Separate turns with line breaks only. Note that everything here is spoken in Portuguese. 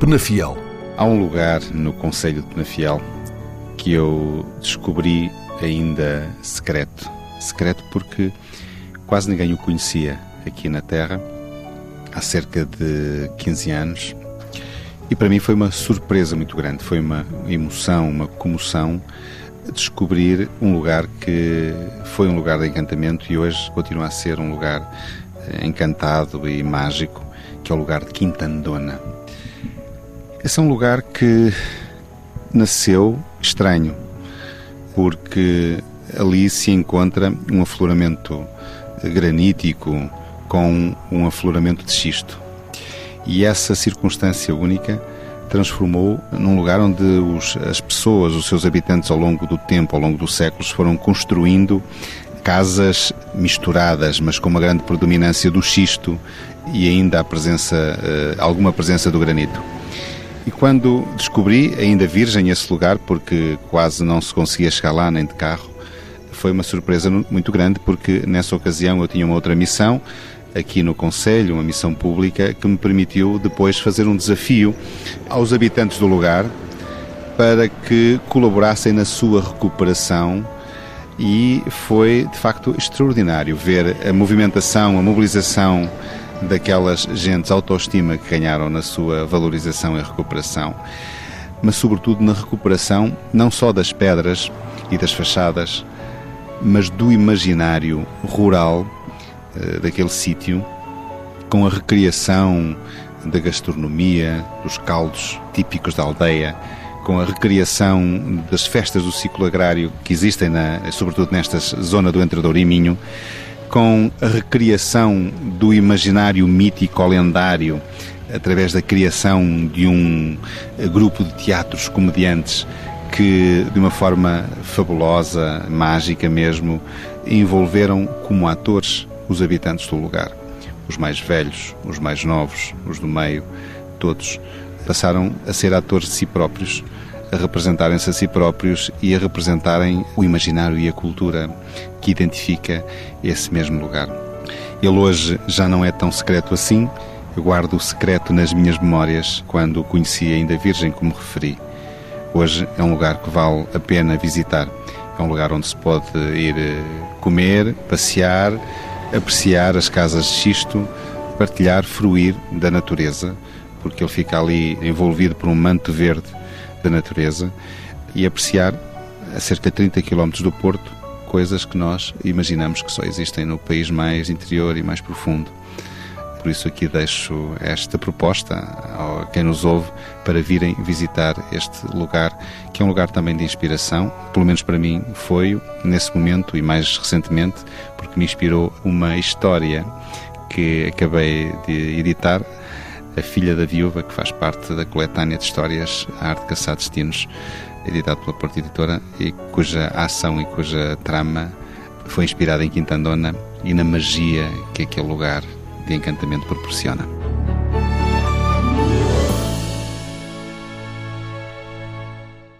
Penafiel.
Há um lugar no Conselho de Penafiel que eu descobri ainda secreto. Secreto porque quase ninguém o conhecia aqui na Terra há cerca de 15 anos. E para mim foi uma surpresa muito grande, foi uma emoção, uma comoção descobrir um lugar que foi um lugar de encantamento e hoje continua a ser um lugar eh, encantado e mágico, que é o lugar de Quintandona. Esse é um lugar que nasceu estranho, porque ali se encontra um afloramento granítico com um afloramento de xisto. E essa circunstância única transformou num lugar onde os, as pessoas, os seus habitantes, ao longo do tempo, ao longo dos séculos, foram construindo casas misturadas, mas com uma grande predominância do xisto e ainda a presença, eh, alguma presença do granito. E quando descobri, ainda virgem, esse lugar, porque quase não se conseguia chegar lá nem de carro, foi uma surpresa muito grande, porque nessa ocasião eu tinha uma outra missão, aqui no Conselho, uma missão pública que me permitiu depois fazer um desafio aos habitantes do lugar para que colaborassem na sua recuperação. E foi de facto extraordinário ver a movimentação, a mobilização daquelas gentes autoestima que ganharam na sua valorização e recuperação, mas sobretudo na recuperação não só das pedras e das fachadas, mas do imaginário rural eh, daquele sítio, com a recriação da gastronomia, dos caldos típicos da aldeia, com a recriação das festas do ciclo agrário que existem, na, sobretudo nesta zona do Entradouro e Minho, com a recriação do imaginário mítico lendário através da criação de um grupo de teatros comediantes que, de uma forma fabulosa, mágica mesmo, envolveram como atores os habitantes do lugar. Os mais velhos, os mais novos, os do meio, todos passaram a ser atores de si próprios, a representarem-se a si próprios e a representarem o imaginário e a cultura que identifica esse mesmo lugar. Ele hoje já não é tão secreto assim, eu guardo o secreto nas minhas memórias quando o conheci ainda virgem, como referi. Hoje é um lugar que vale a pena visitar. É um lugar onde se pode ir eh, comer, passear, apreciar as casas de xisto, partilhar, fruir da natureza, porque ele fica ali envolvido por um manto verde da natureza, e apreciar a cerca de 30 km do Porto coisas que nós imaginamos que só existem no país mais interior e mais profundo. Por isso aqui deixo esta proposta a quem nos ouve para virem visitar este lugar, que é um lugar também de inspiração, pelo menos para mim foi nesse momento e mais recentemente, porque me inspirou uma história que acabei de editar, A Filha da Viúva, que faz parte da coletânea de histórias A Arte de Caçar Destinos, editado pela Porta Editora, e cuja ação e cuja trama foi inspirada em Quintandona e na magia que aquele lugar de encantamento proporciona.